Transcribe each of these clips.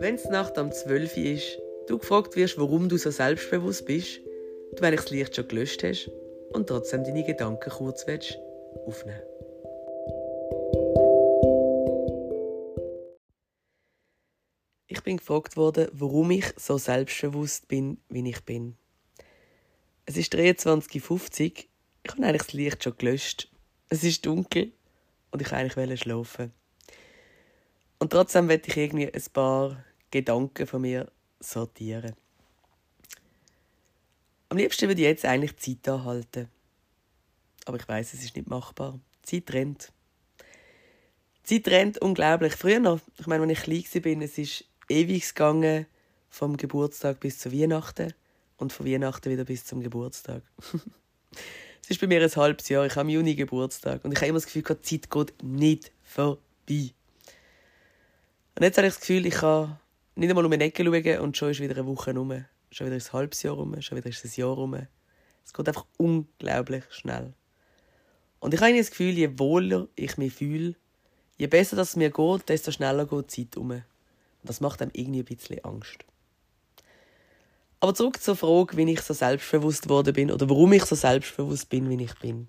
Wenn es Nacht um 12 Uhr ist, du gefragt wirst, warum du so selbstbewusst bist, du eigentlich das Licht schon gelöscht hast und trotzdem deine Gedanken kurz willst, aufnehmen Ich bin gefragt worden, warum ich so selbstbewusst bin, wie ich bin. Es ist 23.50 Uhr. Ich habe eigentlich das Licht schon gelöscht. Es ist dunkel und ich wollte eigentlich schlafen. Und trotzdem werde ich irgendwie ein paar Gedanken von mir sortieren. Am liebsten würde ich jetzt eigentlich Zeit anhalten. Aber ich weiß, es ist nicht machbar. Zeit rennt. Zeit rennt unglaublich. Früher noch, ich meine, wenn ich klein war, es ist ewig gegangen, vom Geburtstag bis zu Weihnachten und von Weihnachten wieder bis zum Geburtstag. es ist bei mir ein halbes Jahr. Ich habe im Juni Geburtstag und ich habe immer das Gefühl, die Zeit geht nicht vorbei. Und jetzt habe ich das Gefühl, ich kann nicht einmal um eine Ecke schauen und schon ist wieder eine Woche rum. Schon wieder ist ein halbes Jahr rum, schon wieder ist ein Jahr rum. Es geht einfach unglaublich schnell. Und ich habe das Gefühl, je wohler ich mich fühle, je besser es mir geht, desto schneller geht die Zeit um. Und das macht einem irgendwie ein bisschen Angst. Aber zurück zur Frage, wie ich so selbstbewusst geworden bin oder warum ich so selbstbewusst bin, wie ich bin.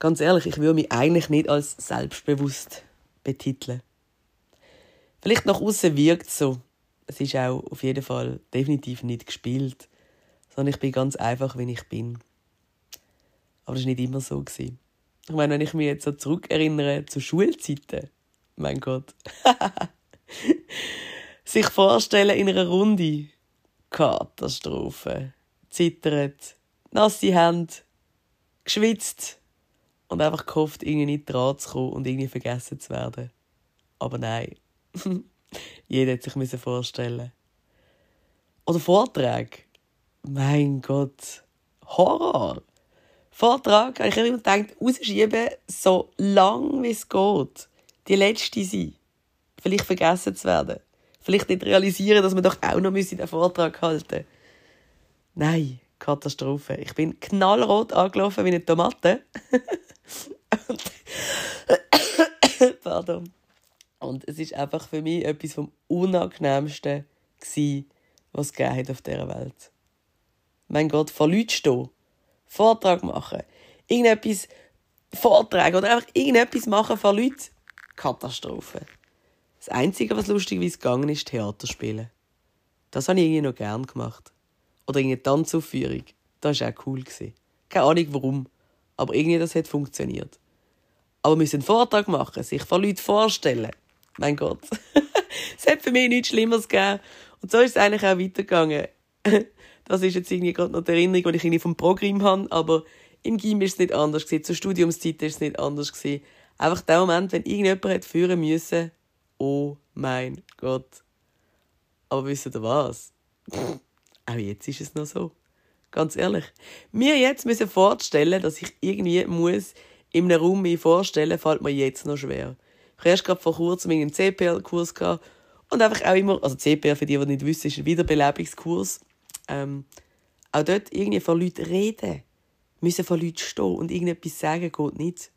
Ganz ehrlich, ich würde mich eigentlich nicht als selbstbewusst betiteln. Vielleicht nach außen wirkt es so. Es ist auch auf jeden Fall definitiv nicht gespielt, sondern ich bin ganz einfach, wie ich bin. Aber das war nicht immer so. Ich meine, wenn ich mich jetzt so zurückerinnere zu Schulzeiten, mein Gott. Sich vorstellen in einer Runde. Katastrophe. Zittert, nasse Hände, geschwitzt und einfach gehofft, irgendwie nicht dran zu kommen und irgendwie vergessen zu werden. Aber nein, Jeder hat sich vorstellen Oder Vorträge. Mein Gott. Horror. Vortrag, habe ich immer gedacht, rausschieben, so lang wie es geht. Die letzte sein. Vielleicht vergessen zu werden. Vielleicht nicht realisieren, dass wir doch auch noch den Vortrag halten müssen. Nein, Katastrophe. Ich bin knallrot angelaufen wie eine Tomate. Pardon. Und es ist einfach für mich etwas vom Unangenehmsten gewesen, was es hat auf dieser Welt. Mein Gott, vor Leuten stehen, Vortrag machen, irgendetwas vortragen oder einfach irgendetwas machen vor Leuten. Katastrophe. Das Einzige, was lustig wie gegangen ist, Theater spielen. Das habe ich irgendwie noch gern gemacht. Oder irgendeine Tanzaufführung. Das war auch cool. Keine Ahnung warum, aber irgendwie das hat funktioniert. Aber wir müssen einen Vortrag machen, sich vor Leuten vorstellen, mein Gott. es hat für mich nichts Schlimmeres gegeben. Und so ist es eigentlich auch weitergegangen. das ist jetzt irgendwie gerade noch die Erinnerung, die ich irgendwie vom Programm habe, aber im Gym ist es nicht anders gewesen. Zur Studiumszeit ist es nicht anders gewesen. Einfach der Moment, wenn irgendjemand hat führen müssen, oh mein Gott. Aber wisst ihr was? auch jetzt ist es noch so. Ganz ehrlich. Mir jetzt müssen vorstellen, dass ich irgendwie muss in einem Raum mich vorstellen, fällt mir jetzt noch schwer. Ich habe erst gerade vor kurzem einen CPL-Kurs gehabt und einfach auch immer, also CPL, für die, die nicht wissen, ist ein Wiederbelebungskurs. Ähm, auch dort irgendwie von Leuten reden, müssen von Leuten stehen und irgendetwas sagen geht nicht.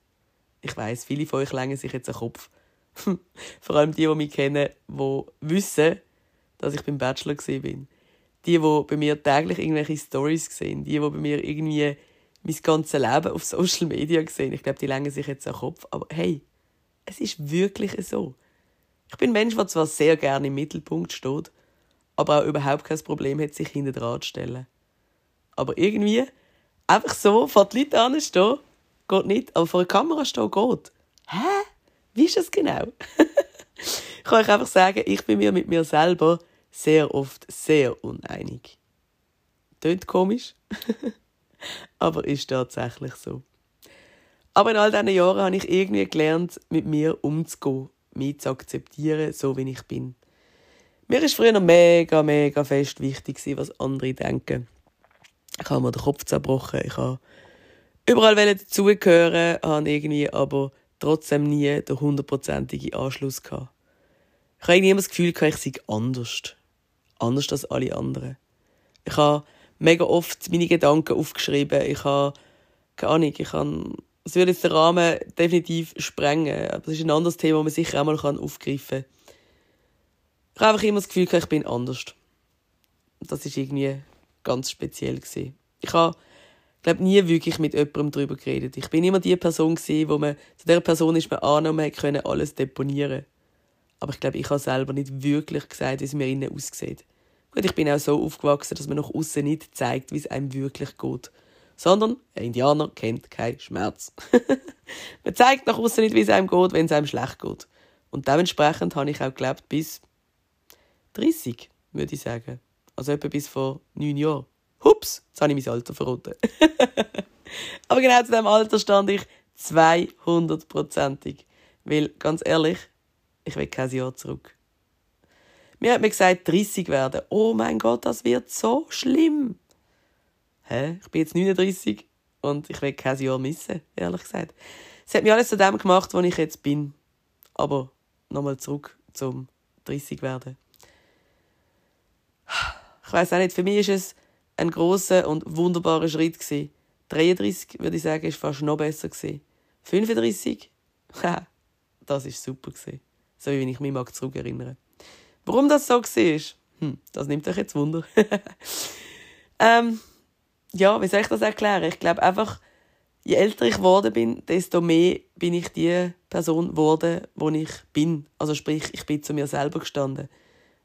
Ich weiß, viele von euch längen sich jetzt den Kopf. Vor allem die, die mich kennen, die wissen, dass ich beim Bachelor bin. Die, die bei mir täglich irgendwelche Stories sehen. Die, die bei mir irgendwie mein ganzes Leben auf Social Media sehen. Ich glaube, die längen sich jetzt den Kopf. Aber hey, es ist wirklich so. Ich bin ein Mensch, der zwar sehr gerne im Mittelpunkt steht, aber auch überhaupt kein Problem hat, sich hinter dran zu stellen. Aber irgendwie, einfach so vor die Leute anstehen, geht nicht. Aber vor der Kamera stehen geht. Hä? Wie ist das genau? ich kann euch einfach sagen, ich bin mir mit mir selber sehr oft sehr uneinig. Tönt komisch, aber ist tatsächlich so. Aber in all diesen Jahren habe ich irgendwie gelernt, mit mir umzugehen, mich zu akzeptieren, so wie ich bin. Mir war früher mega, mega fest wichtig, was andere denken. Ich habe mir den Kopf zerbrochen, ich habe überall dazugehören, habe irgendwie aber trotzdem nie den hundertprozentigen Anschluss gehabt. Ich habe irgendwie immer das Gefühl, ich sei anders. Anders als alle anderen. Ich habe mega oft meine Gedanken aufgeschrieben. Ich habe, keine Ahnung, ich habe das würde jetzt den Rahmen definitiv sprengen. Aber das ist ein anderes Thema, das man sicher auch mal aufgreifen kann. Ich habe einfach immer das Gefühl, ich bin anders. Das war irgendwie ganz speziell. Ich habe, glaube nie wirklich mit jemandem darüber geredet. Ich bin immer die Person, gewesen, wo man, zu dieser Person ist man angenommen, können alles deponieren. Aber ich glaube, ich habe selber nicht wirklich gesagt, wie es mir innen aussieht. Gut, ich bin auch so aufgewachsen, dass man nach außen nicht zeigt, wie es einem wirklich geht. Sondern ein Indianer kennt keinen Schmerz. man zeigt nach außen nicht, wie es einem geht, wenn es einem schlecht geht. Und dementsprechend habe ich auch gelebt bis 30, würde ich sagen. Also etwa bis vor neun Jahren. Hups, jetzt habe ich mein Alter verraten. Aber genau zu diesem Alter stand ich 200%ig. Weil, ganz ehrlich, ich will kein Jahr zurück. Mir hat mir gesagt, 30 werden. Oh mein Gott, das wird so schlimm. Hä? Ich bin jetzt 39 und ich will kein Jahr missen, ehrlich gesagt. Es hat mich alles zu dem gemacht, wo ich jetzt bin. Aber nochmal zurück zum 30 werden. Ich weiß auch nicht, für mich ist es ein großer und wunderbarer Schritt gewesen. 33 würde ich sagen, ist fast noch besser gewesen. 35, das ist super gewesen. So wie ich mich mag zurückerinnere. Warum das so war, hm, das nimmt euch jetzt Wunder. ähm, ja, wie soll ich das erklären? Ich glaube einfach, je älter ich geworden bin, desto mehr bin ich die Person geworden, die ich bin. Also sprich, ich bin zu mir selber gestanden.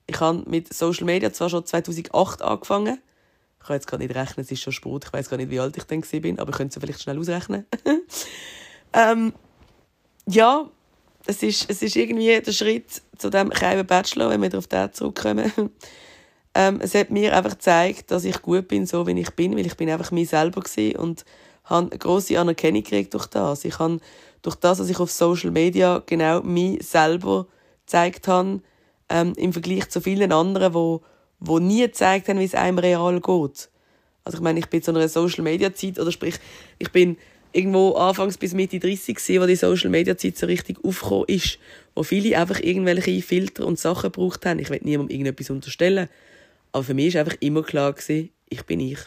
Ich habe mit Social Media zwar schon 2008 angefangen. Ich kann jetzt gar nicht rechnen, es ist schon Sport. Ich weiß gar nicht, wie alt ich dann bin, aber ich könnte es vielleicht schnell ausrechnen. ähm, ja, es ist, es ist irgendwie der Schritt zu dem kleinen Bachelor, wenn wir auf den zurückkommen. Ähm, es hat mir einfach gezeigt, dass ich gut bin, so wie ich bin, weil ich bin einfach mir selber gewesen und habe eine grosse Anerkennung gekriegt durch das. Ich habe durch das, dass ich auf Social Media genau mich selber gezeigt habe, ähm, im Vergleich zu vielen anderen, wo, wo nie gezeigt haben, wie es einem real geht. Also ich meine, ich bin zu einer Social Media Zeit, oder sprich, ich bin irgendwo anfangs bis Mitte 30 gewesen, wo die Social Media Zeit so richtig aufgekommen ist, wo viele einfach irgendwelche Filter und Sachen gebraucht haben. Ich will niemandem irgendetwas unterstellen, aber für mich ist einfach immer klar gewesen, ich bin ich.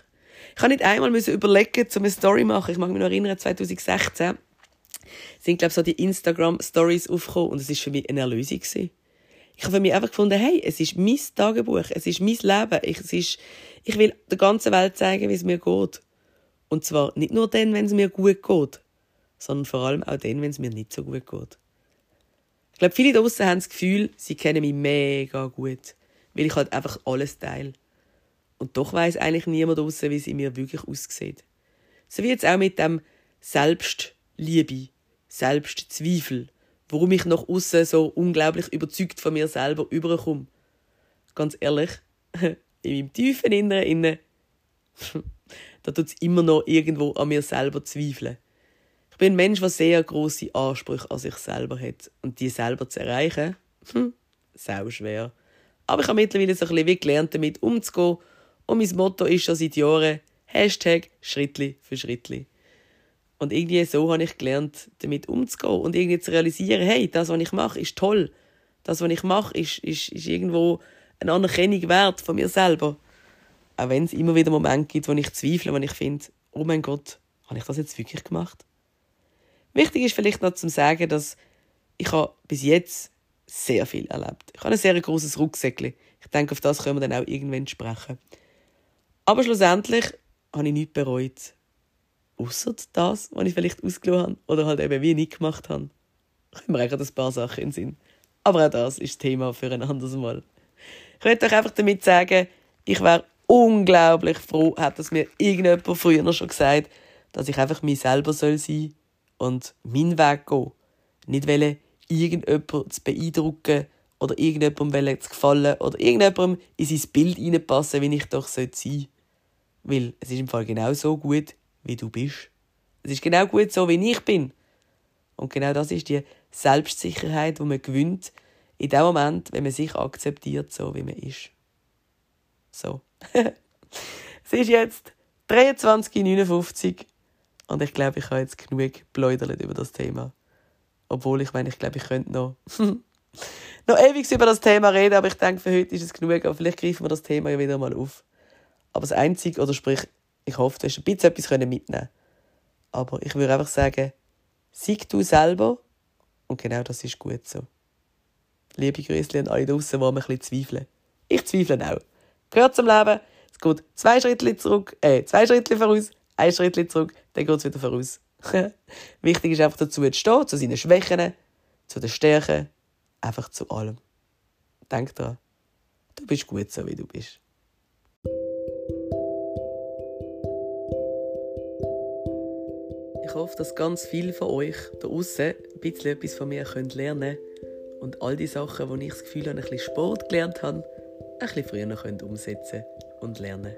Ich habe nicht einmal überlegen, um eine Story zu machen. Ich mag mich noch erinnern, 2016 sind glaube ich, so die Instagram Stories aufgekommen und es ist für mich eine Erlösung gewesen. Ich habe für mich einfach gefunden, hey, es ist mein Tagebuch, es ist mein Leben, ich, es ist, ich will der ganzen Welt zeigen, wie es mir geht. Und zwar nicht nur dann, wenn es mir gut geht, sondern vor allem auch dann, wenn es mir nicht so gut geht. Ich glaube, viele draussen haben das Gefühl, sie kennen mich mega gut, weil ich halt einfach alles teile. Und doch weiß eigentlich niemand draussen, wie sie mir wirklich aussieht. So wie jetzt auch mit dem Selbstliebe, Selbstzweifel, warum ich nach außen so unglaublich überzeugt von mir selber überkomme. Ganz ehrlich, in meinem tiefen Inneren innen da tut es immer noch irgendwo an mir selber zweifeln. Ich bin ein Mensch, der sehr große Ansprüche an sich selber hat. Und die selber zu erreichen, sau schwer. Aber ich habe mittlerweile so ein bisschen gelernt, damit umzugehen. Und mein Motto ist schon seit Jahren Hashtag Schrittli für Schrittli. Und irgendwie so habe ich gelernt, damit umzugehen und irgendwie zu realisieren, hey, das, was ich mache, ist toll. Das, was ich mache, ist, ist, ist irgendwo eine Anerkennung wert von mir selber. Auch wenn es immer wieder Momente gibt, wo ich zweifle, wo ich finde, oh mein Gott, habe ich das jetzt wirklich gemacht? Wichtig ist vielleicht noch zu sagen, dass ich habe bis jetzt sehr viel erlebt. Ich habe ein sehr großes Rucksäckchen. Ich denke, auf das können wir dann auch irgendwann sprechen. Aber schlussendlich habe ich nichts bereut. Außer das, was ich vielleicht ausgelassen habe oder halt eben wie nicht gemacht habe. Ich mir eigentlich ein paar Sachen in den Sinn. Aber auch das ist Thema für ein anderes Mal. Ich möchte euch einfach damit sagen, ich wäre unglaublich froh, hat es mir irgendjemand früher schon gesagt, dass ich einfach mich selber sein soll und meinen Weg gehen. Nicht wollen, irgendjemanden zu beeindrucken oder irgendjemandem zu gefallen oder irgendjemandem in sein Bild reinpassen, wie ich doch sein sollte. Weil es ist im Fall genau so gut, wie du bist. Es ist genau gut so, wie ich bin. Und genau das ist die Selbstsicherheit, die man gewinnt, in dem Moment, wenn man sich akzeptiert, so wie man ist. So. es ist jetzt 23.59 und ich glaube, ich habe jetzt genug geplaudert über das Thema. Obwohl, ich meine, ich glaube, ich könnte noch, noch ewig über das Thema reden, aber ich denke, für heute ist es genug. Aber vielleicht greifen wir das Thema ja wieder mal auf. Aber das Einzige, oder sprich, ich hoffe, du hast ein bisschen etwas mitnehmen können. Aber ich würde einfach sagen, sieg du selber und genau das ist gut so. Liebe Grüße an alle draußen, die ein bisschen zweifeln. Ich zweifle auch. Gehört zum Leben. Es geht zwei Schritte zurück, äh, zwei Schritte voraus, ein Schritt zurück, dann geht es wieder voraus. Wichtig ist einfach dazu zu stehen, zu seinen Schwächen, zu den Stärken, einfach zu allem. Denk dran, du bist gut so, wie du bist. Ich hoffe, dass ganz viele von euch da außen ein bisschen etwas von mir lernen können und all die Sachen, die ich das Gefühl habe, ein bisschen Sport gelernt habe, ein bisschen früher umsetzen und lernen